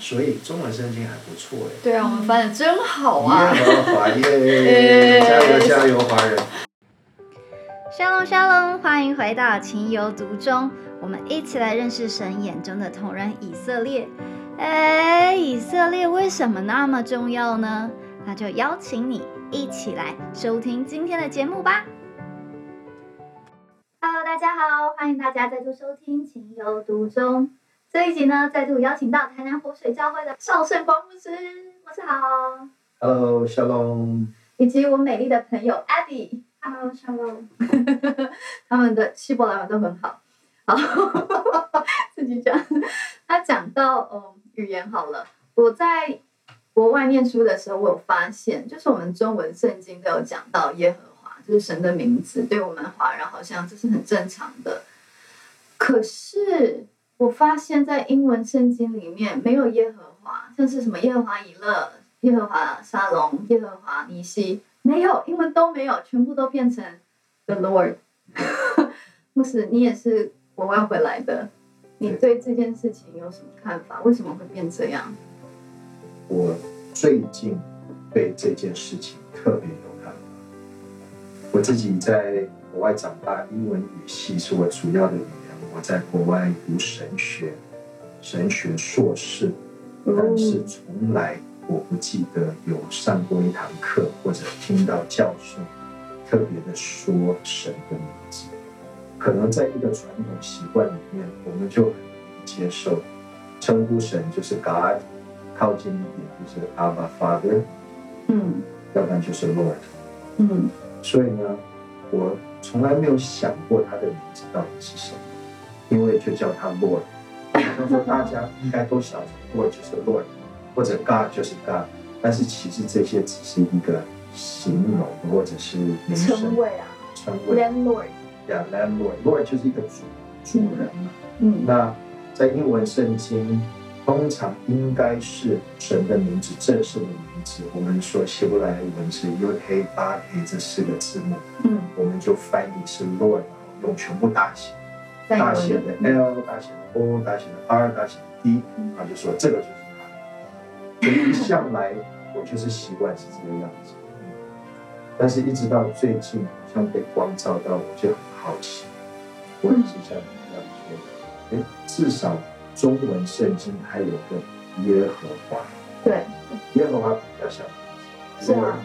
所以中文圣经还不错哎。对啊，我们翻的真好啊！耶和华耶，加油加油，华人！沙龙沙龙，欢迎回到情有独钟，我们一起来认识神眼中的同人以色列。哎，以色列为什么那么重要呢？那就邀请你一起来收听今天的节目吧。Hello，大家好，欢迎大家再度收听情有独钟。这一集呢，再度邀请到台南活水教会的少圣光牧师，牧师好。Hello，小龙。以及我美丽的朋友 Abby。Hello，小龙。他们的希伯来文都很好。好，自己讲。他讲到嗯语言好了，我在国外念书的时候，我有发现，就是我们中文圣经都有讲到耶和华，就是神的名字，对我们华人好像这是很正常的。可是。我发现，在英文圣经里面没有耶和华，像是什么耶和华以勒、耶和华沙龙、耶和华尼西，没有，英文都没有，全部都变成 The Lord。牧师，你也是国外回来的，你对这件事情有什么看法？为什么会变这样？我最近对这件事情特别有看法。我自己在国外长大，英文语系是我主要的语。我在国外读神学，神学硕士，但是从来我不记得有上过一堂课或者听到教授特别的说神的名字。可能在一个传统习惯里面，我们就很接受。称呼神就是 God，靠近一点就是 Abba Father，嗯，要不然就是 Lord，嗯，所以呢，我从来没有想过他的名字到底是什么。因为就叫他 Lord，好像说大家应该都晓得 Lord 就是 Lord，或者 God 就是 God，但是其实这些只是一个形容或者是名称。称谓啊。称谓。Landlord。Yeah, landlord，Lord 就是一个主主人嘛。嗯。那在英文圣经，通常应该是神的名字，正式的名字。我们说希伯来文是 U K 八 K 这四个字母，嗯，我们就翻译是 Lord，用全部大写。大写的 L，大写的 O，大写的 R，大写的 D，他就说这个就是他。所以一向来我就是习惯是这个样子。但是一直到最近，好像被光照到，我就很好奇。我也是像你一样说，哎，至少中文圣经还有个耶和华。对。耶和华比较像是啊。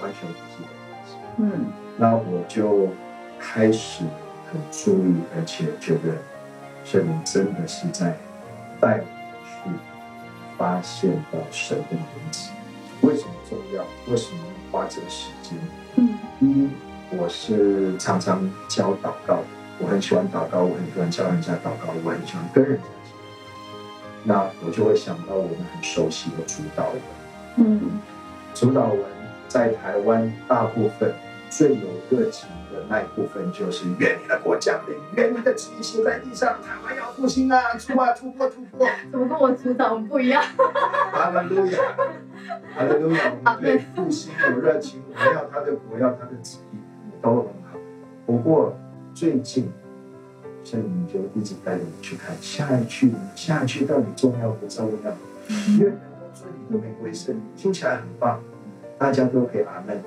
完全不是的。嗯。那我就开始。很注意，而且觉得圣灵真的是在带我去发现到神的名字。为什么重要？为什么要花这个时间？嗯，一，我是常常教祷告，我很喜欢祷告，我很喜欢教人家祷告，我很喜欢跟人家讲。那我就会想到我们很熟悉的主导文。嗯，主导文在台湾大部分。最有热情的那一部分就是愿你的国降临，愿你的旨意行在地上，台湾要复兴啊，出啊，突破突破。怎么跟我组长不一样？哈利路亚，哈利路亚，我们对复兴有热情，我们要他的国，要他的旨意，都很好。不过最近圣灵就一直带着我去看下一句，下一句到底重要不重要？愿人都尊你的名为圣，听起来很棒，大家都可以阿门。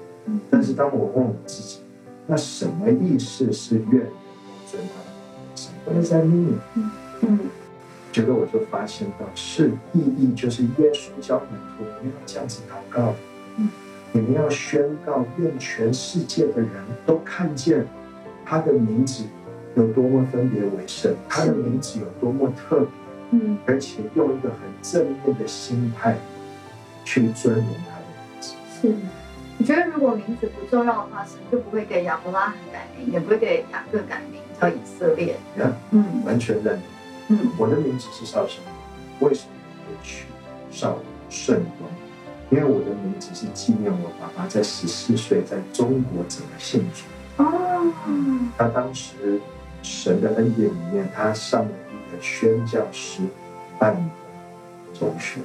但是当我问我自己，那什么意思是愿？什么在命？嗯，觉得我就发现到是意义，就是耶稣教门徒，你们要这样子祷告，嗯，你们要宣告，愿全世界的人都看见他的名字有多么分别为圣，他的名字有多么特别，嗯，而且用一个很正面的心态去尊荣他的名字，是。我觉得如果名字不重要的话，神就不会给亚伯拉罕改名，也不会给雅各改名，叫以色列。嗯，完全认同。嗯，我的名字是少圣光，为什么会取少圣光？因为我的名字是纪念我爸爸在十四岁在中国怎么信主。哦。他当时神的恩典里面，他上了一个宣教师办的中学。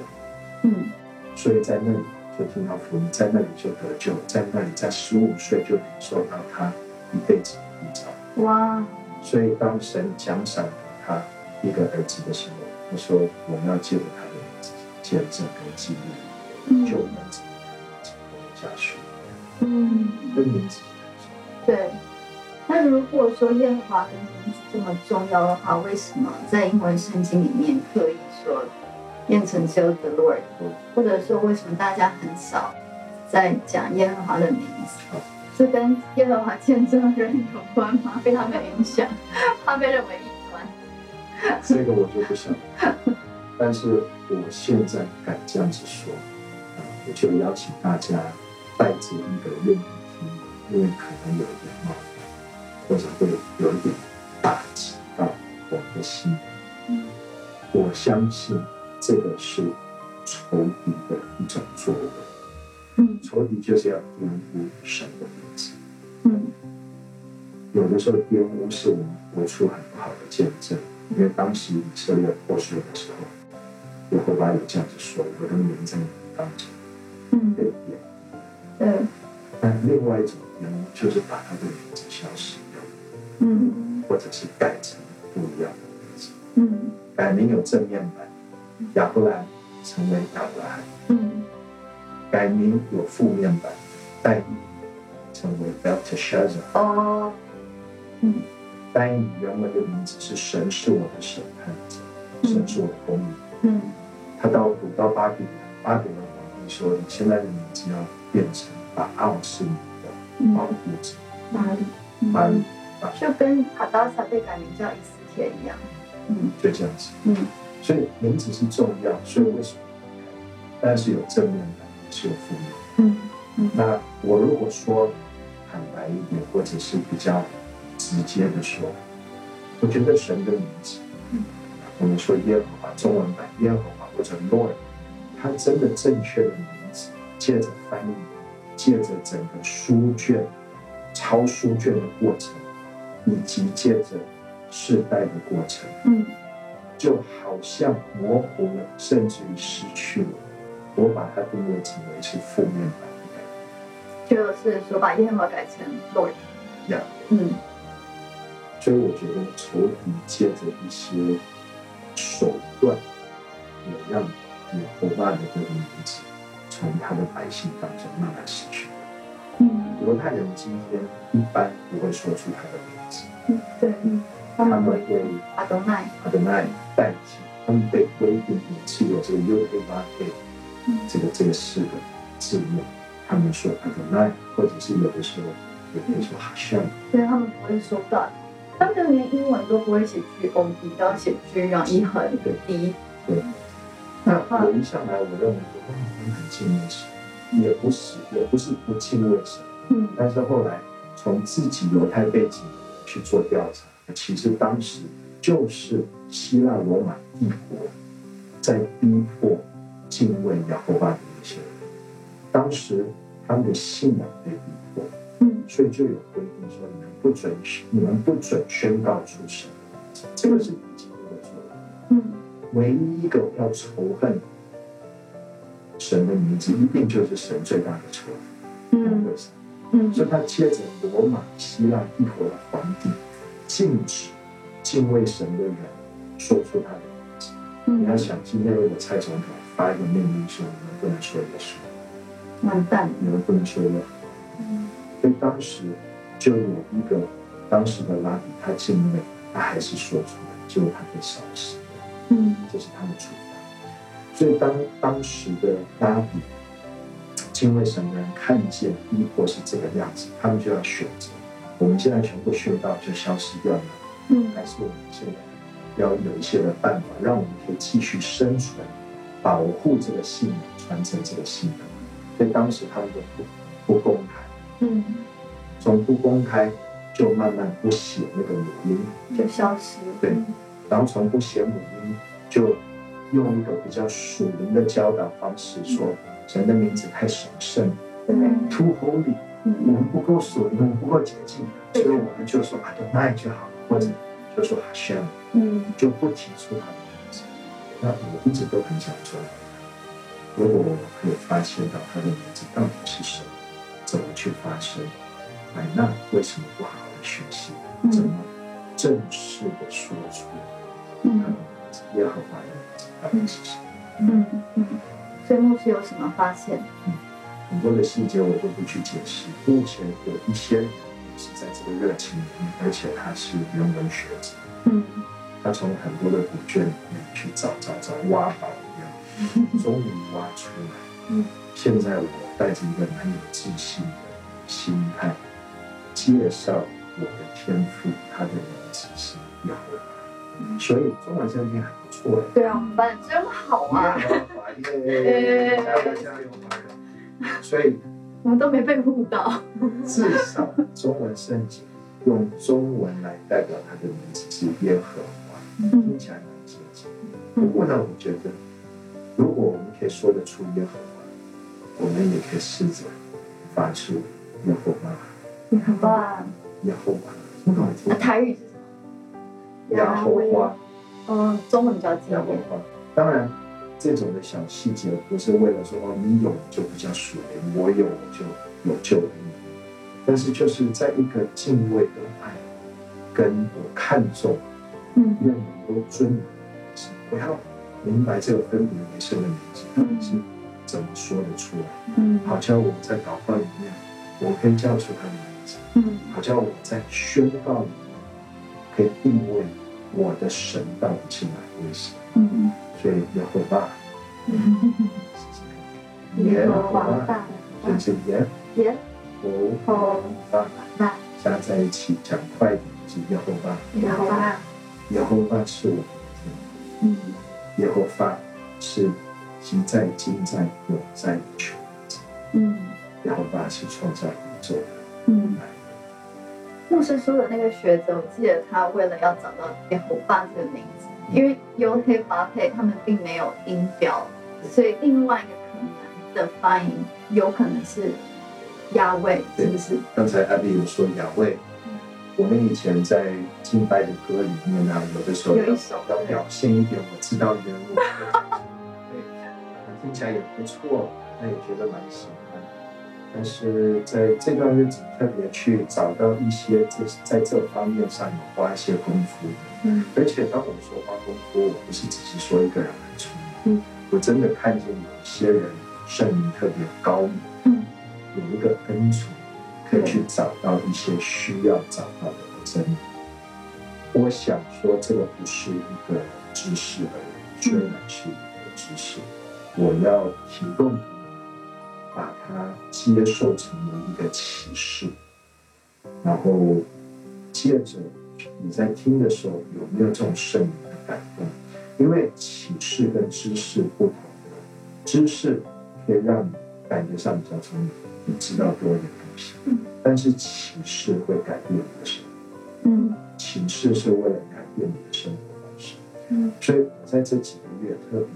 嗯，所以在那里。就听到福音，在那里就得救，在那里在十五岁就领受到他一辈子的护照。哇！所以当神奖赏他一个儿子的时候，他说我们要借着他的名字见证跟经历，嗯就能成功下去。嗯，跟名字对。那如果说耶和华的名字这么重要的话，为什么在英文圣经里面刻意说变成只有 the Lord，或者说为什么大家很少在讲耶和华的名字？是跟耶和华见证人有关吗？被他们影响，怕被认为异端？这个我就不想，但是我现在敢这样子说，啊我就邀请大家带着一个愿意听，因为可能有一点冒犯，或者会有一点打击到我们的心。嗯我相信这个是仇敌的一种作为，嗯。仇敌就是要玷污神的名字。嗯。有的时候玷污是我们活出很不好的见证，因为当时以色列破碎的时候，耶和华有这样子说：“我的名在你们当中。嗯。被，贬。对，”但另外一种玷污就是把他的名字消失掉，嗯。或者是改成不一样的名字。嗯。改名有正面版，亚伯兰成为亚伯拉罕；嗯。改名有负面版，但以成为 Belteshazzar。哦，嗯。但以原文的名字是“神是我的审判者，神是我的公义”。嗯。他到古到巴比伦，巴比伦皇帝说：“你现在的名字要变成把奥是你的保嗯，护者，哪里？把你嗯，就跟卡达萨被改名叫以斯帖一样。嗯。就这样子。嗯所以名字是重要，所以为什么？但是有正面的，也是有负面的。嗯那我如果说坦白一点，或者是比较直接的说，我觉得神的名字，嗯我们说耶和华中文版耶和华或者 Lord，它真的正确的名字，借着翻译，借着整个书卷抄书卷的过程，以及借着世代的过程，嗯就好像模糊了，甚至于失去了。我把它定位成为是负面版的就是说把耶和华改成 Lord。呀。嗯所以我觉得仇敌借着一些手段，也让耶和华的这个名字从他的百姓当中慢慢失去。嗯犹太人今天一般不会说出他的名字，嗯，对，他他们会阿德奈。阿德奈代替，他们被规定每次有这个 U A 八 A 嗯这个这个四个字幕，他们说阿德奈，或者是有的时候也可以说好像。对他们不会说 God，他们连英文都不会写 G O D，都要写 G 让一横对 D。对那我一向来我认为说，哦，他们很敬畏神，也不是也不是不敬畏神，嗯但是后来从自己犹太背景去做调查，其实当时就是希腊罗马帝国在逼迫敬畏亚伯巴的那些人，当时他们的信仰被逼迫，嗯所以就有规定说，你们不准你们不准宣告出神这个是已经的做的。嗯唯一一个要仇恨神的名字，一定就是神最大的仇恨。嗯为什么？嗯所以他接着罗马、希腊帝国的皇帝，禁止敬畏神的人说出他的名字。你要嗯，想，今天如果蔡总统发一个命令说，你们不能说耶稣，完蛋。你们不能说耶和华，嗯所以当时就有一个当时的拉比，他敬畏，他还是说出来，结果他被烧死。嗯这是他的处罚。所以当当时的拉比敬畏神的人看见逼迫是这个样子，他们就要选择：我们现在全部殉道就消失掉了，嗯还是我们现在要有一些的办法，让我们可以继续生存，保护这个信仰，传承这个信仰？所以当时他们就不不公开，嗯，从不公开就慢慢不写那个母音，就消失。对然后从不写母音，就用一个比较属灵的教导方式说，神的名字太神圣对，，too holy，我嗯们不够属灵，我们不够洁净，所以我们就说 Adonai 就好，或者就说 Hashem，嗯就不提出他的名字。那我一直都很想说，如果我可以发现到他的名字到底是什么，怎么去发声，哎，那为什么不好好的学习，怎么正式的说出他的嗯名字，耶和华的名字到底是什么？嗯嗯，所以牧师有什么发现？很多的细节我都不去解释。目前有一些人是在这个热情里面，而且他是人文学者，嗯他从很多的古卷里面去找找找挖宝一样，终于挖出来。嗯现在我带着一个蛮有自信的心态，介绍我的天赋，他的名字是耶和。所以中文圣经还不错对啊，我们班真好啊，耶！所以 我们都没被误导。至少中文圣经用中文来代表他的名字是耶和华，嗯听起来蛮接近。不过呢，我觉得如果我们可以说得出耶和华，我们也可以试着发出耶和华。耶和华，很好听那。台语是什么？耶和华，嗯，中文比较经典。耶和华。当然，这种的小细节不是为了说哦，你有就比较属灵，我有我就有救。但是就是在一个敬畏的爱，跟我看重，嗯。愿能够尊你，我要明白这个分别为圣的名字到底是怎么说得出来。嗯。好像我在祷告里面，我可以叫出他的名字；嗯。好像我在宣告里面，可以定位我的神到底是哪一位神。嗯。所以耶和华，嗯，耶和华。华，大就是耶耶。和和华。大加在一起讲快一点是耶和华。耶和华。耶和华是我的天嗯父，耶和华是今在今在永在的全能。嗯耶和华是创造宇宙的嗯。牧师说的那个学者，我记得他为了要找到耶和华这个名字，因为优黑华配他们并没有音标，所以另外一个可能的发音有可能是亚卫，是不是？刚才阿碧有说雅卫，我们以前在敬拜的歌里面呢、有的时候要表现一点，我知道人物，对，听起来也不错，那也觉得蛮喜欢。但是在这段日子特别去找到一些这在这方面上有花一些功夫，嗯而且当我说花功夫，我不是只是说一个人很聪明，嗯我真的看见有些人圣灵特别高明。嗯有一个恩宠，可以去找到一些需要找到的真理。我想说，这个不是一个知识而已，虽然是一个知识，我要提供给你，把它接受成为一个启示，然后接着你在听的时候有没有这种声音的感动？因为启示跟知识不同，知识可以让你感觉上比较聪明，你知道多一点嗯，但是启示会改变你的生活，嗯。启示是为了改变你的生活方式。嗯。所以我在这几个月特别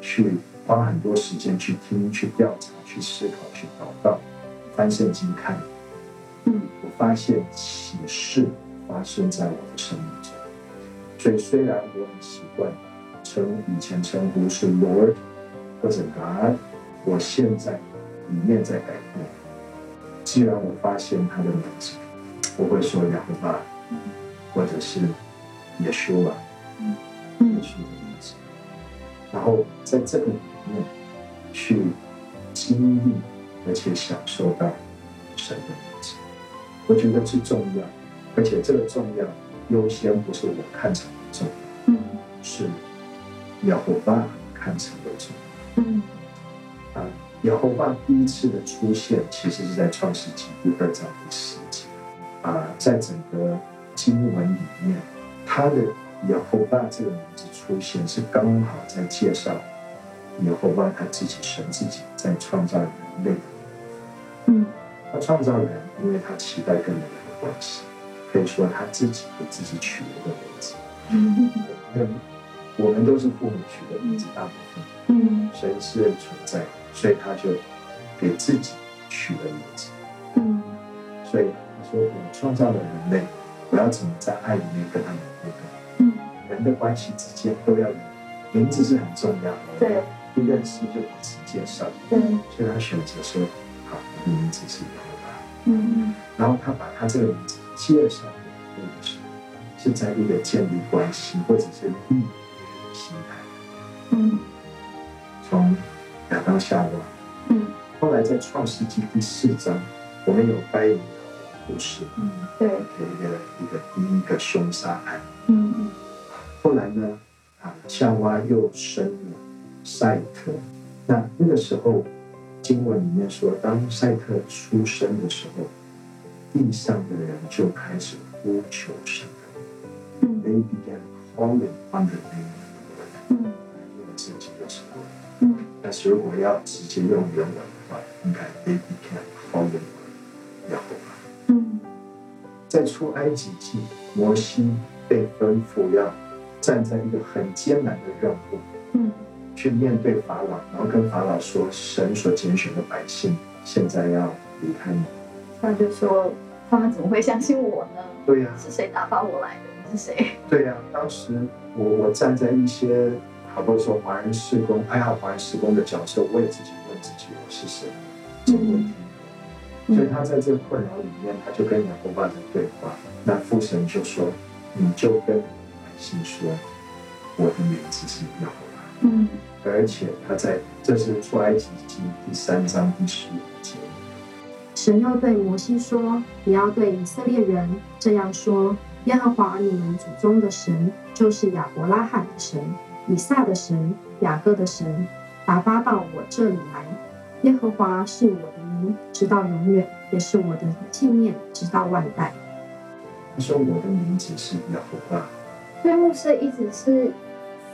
去花很多时间去听、去调查、去思考、去祷告、翻圣经看，嗯。我发现启示发生在我的生命中。所以虽然我很习惯称以前称呼是 Lord 或者 God，我现在里面在改变。既然我发现他的名字，我会说亚伯巴，或者是耶稣啊，耶嗯稣的名字。然后在这个里面去经历，而且享受到神的名字，我觉得最重要。而且这个重要优先不是我看成的重要，嗯是耶和华看成的重要。嗯啊，耶和华第一次的出现，其实是在创世纪第二章第十节。啊，在整个经文里面，他的耶和华这个名字出现，是刚好在介绍耶和华他自己神自己在创造人类。嗯他创造人，因为他期待跟人的关系，可以说他自己给自己取了个名字。嗯我们都是父母取的名字，大部分。嗯神是存在，所以他就给自己取了名字。嗯所以他说：“我创造了人类，我要怎么在爱里面跟他们互动？嗯，人的关系之间都要有名字是很重要的。对，不认识就彼此介绍。对，所以他选择说：好，我的名字是耶和华。嗯然后他把他这个名字介绍给那个时候，是在一个建立关系或者是利益的心态。嗯从夏娃，嗯后来在创世纪第四章，我们有掰引的故事，嗯，对，有一个一个第一个凶杀案。嗯嗯后来呢，啊，夏娃又生了赛特。那那个时候，经文里面说，当赛特出生的时候，地上的人就开始呼求神。嗯 They began calling on the name 但是如果要直接用原文的话，应该 They began calling on 耶和华。嗯在出埃及记，摩西被吩咐要站在一个很艰难的任务，嗯去面对法老，然后跟法老说：“神所拣选的百姓现在要离开你。他就说他们怎么会相信我呢？”对呀、是谁打发我来的？你是谁？对呀、当时我我站在一些好多说华人施工、爱好华人施工的角色，我也自己问自己：我是谁？这个问题。所以他在这个困扰里面，他就跟亚伯巴在对话。那父神就说：“你就跟百姓说，我的名字是耶和华。”嗯而且他在这是出埃及记第三章第十五节，神又对摩西说：“你要对以色列人这样说：耶和华你们祖宗的神，就是亚伯拉罕的神、以撒的神、雅各的神，打发到我这里来。耶和华是我的名，直到永远，也是我的纪念，直到万代。他说我的名字是耶和华。所以牧师一直是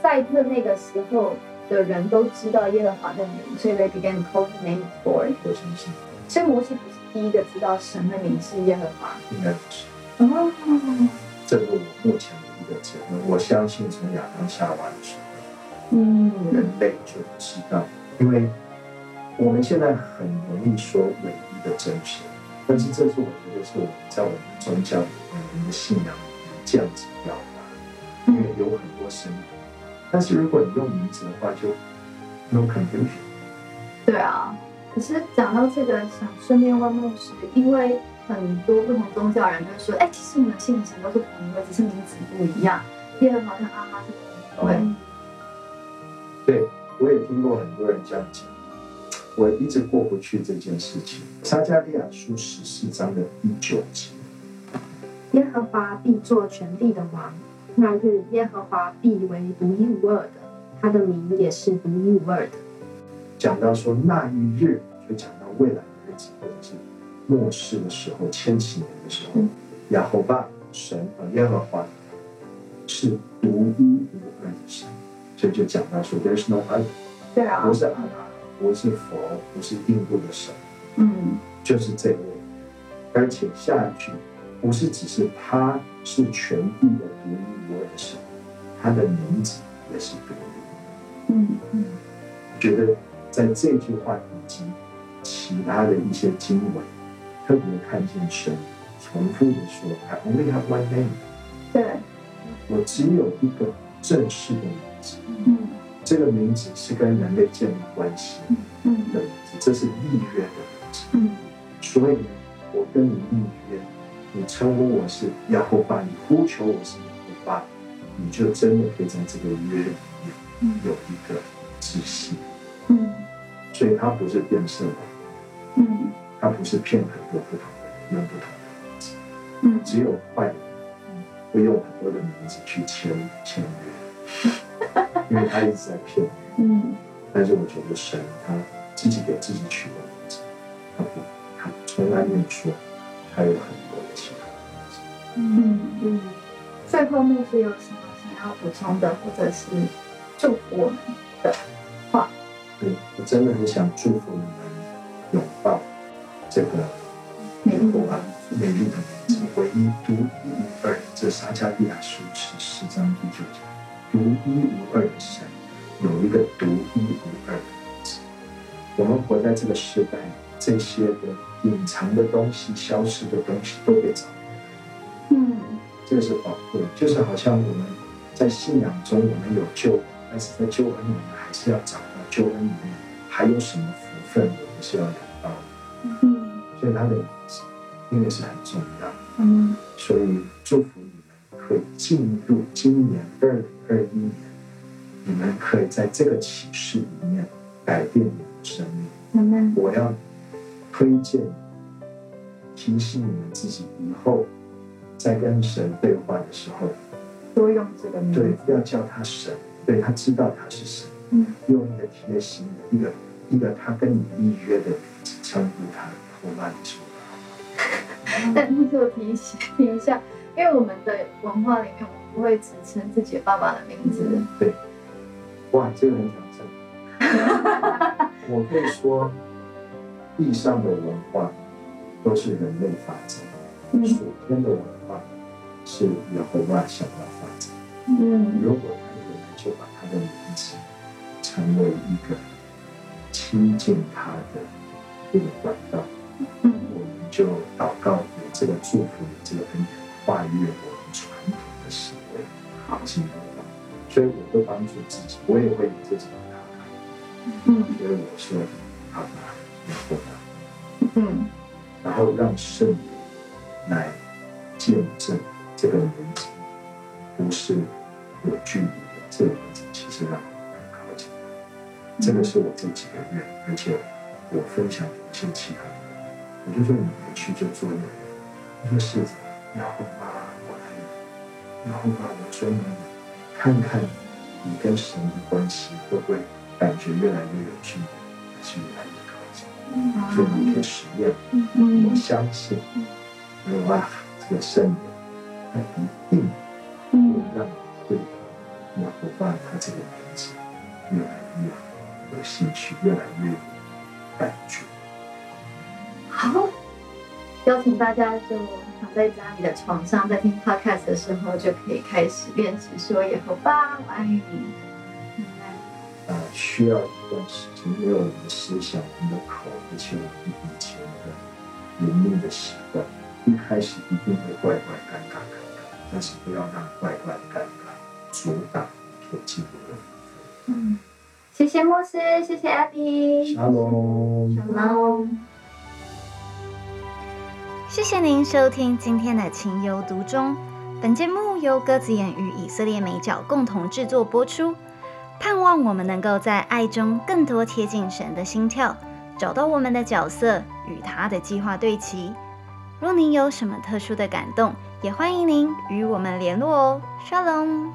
赛特那个时候的人都知道耶和华的名，所以 they began to call the name of Lord。我相信所以摩西不是第一个知道神的名是耶和华。应该不是，哦，这是我目前的一个结论。我相信从亚当夏娃的时候，嗯人类就知道，因为我们现在很容易说唯一的真神，但是这是我觉得是我们在我们宗教里面、我们的信仰这样子表达，因为有很多神。但是如果你用名字的话，就 no confusion。对啊。可是讲到这个，想顺便问牧师，因为很多不同宗教人就说，哎，其实你们信的神都是同一位，只是名字不一样。耶和华跟阿妈是同一位。对，我也听过很多人这样讲，我一直过不去这件事情。撒加利亚书十四章的第九节，耶和华必做全地的王，那日耶和华必为独一无二的，他的名也是独一无二的。讲到说那一日，就讲到未来的日子，或者是末世的时候，千禧年的时候，亚侯巴神和耶和华是独一无二的神，所以就讲到说，There's no other，对啊。不，是阿拉，不是佛，不是印度的神。嗯就是这位，而且下一句不是只是他是全地的独一无二的神，他的名字也是独一。嗯嗯我觉得在这句话以及其他的一些经文，特别看见神重复的说：“I only have one name，对，我只有一个正式的名字，嗯。这个名字是跟人类建立关系嗯的名字，这是立约的名字。”嗯。所以，我跟你立约，你称呼我是亚伯巴，你呼求我是亚伯巴，你就真的可以在这个约里面有一个窒息。嗯。所以它不是变色的，嗯。它不是骗很多不同的人用不同的名字，嗯。只有坏人会用很多的名字去签签约，因为他一直在骗你。嗯但是我觉得神他自己给自己取的名字，他不，他从来没有说他有很多的其他名字。嗯。嗯，最后牧师有什么想要补充的，或者是祝福我们的话？对我真的很想祝福你们拥抱这个美丽美丽的名字，唯一独一无二。这撒加利亚书十四章第九节，独一无二的神有一个独一无二的名字。我们活在这个时代，这些的隐藏的东西、消失的东西都被找到。嗯这个是宝贵，就是好像我们在信仰中我们有救恩，但是在救恩里面还是要找到救恩里面还有什么福分我们是要得到的。嗯所以他的名字因为是很重要，嗯所以祝福你们可以进入今年二零二一年，你们可以在这个启示里面改变你的生命。我要推荐、提醒你们自己，以后在跟神对话的时候，多用这个名对，，要叫他神，对他知道他是神，嗯。用一个贴心的一个一个他跟你预约的名字称呼他，后让你说但是我 提醒提一下，因为我们的文化里面，我们不会只称自己爸爸的名字。对，哇，这个很挑战。我可以说，地上的文化都是人类发展，嗯属天的文化是耶和华想要发展。嗯如果他有人就把他的名字成为一个亲近他的一个管道，嗯我们就祷告有这个祝福，有这个恩典，跨越我们传统的思维，好进。所以我会帮助自己，我也会有这种祷告。嗯所以我说，好吧，然后呢，嗯然后让圣灵来见证这个名字，不是有距离的，这个名字其实让我很靠近。这个是我这几个月，而且我分享给一些其他人，我就说你回去就做那个，他说是的，然后吧，我爱你，然后吧，我说呢，看看你跟神的关系会不会感觉越来越有距离，还是越来越靠近？所以你可以实验。我嗯相信，哇，这个圣灵，他一定会嗯让你对耶和华他这个名字越来越有兴趣，越来越有感觉。好，邀请大家就躺在家里的床上，在听 podcast 的时候，就可以开始练习说耶和华，我爱你。啊，需要一段时间，因为我们的思想、我们的口，而且我们以前的灵命的习惯，一开始一定会怪怪、尴尬、尴尬，但是不要让怪怪、尴尬阻挡可进步的。嗯，谢谢牧师，谢谢 Abby。沙龙。谢谢您收听今天的情有独钟。本节目由鸽子眼与以色列美角共同制作播出。盼望我们能够在爱中更多贴近神的心跳，找到我们的角色，与他的计划对齐。若您有什么特殊的感动，也欢迎您与我们联络哦。Shalom。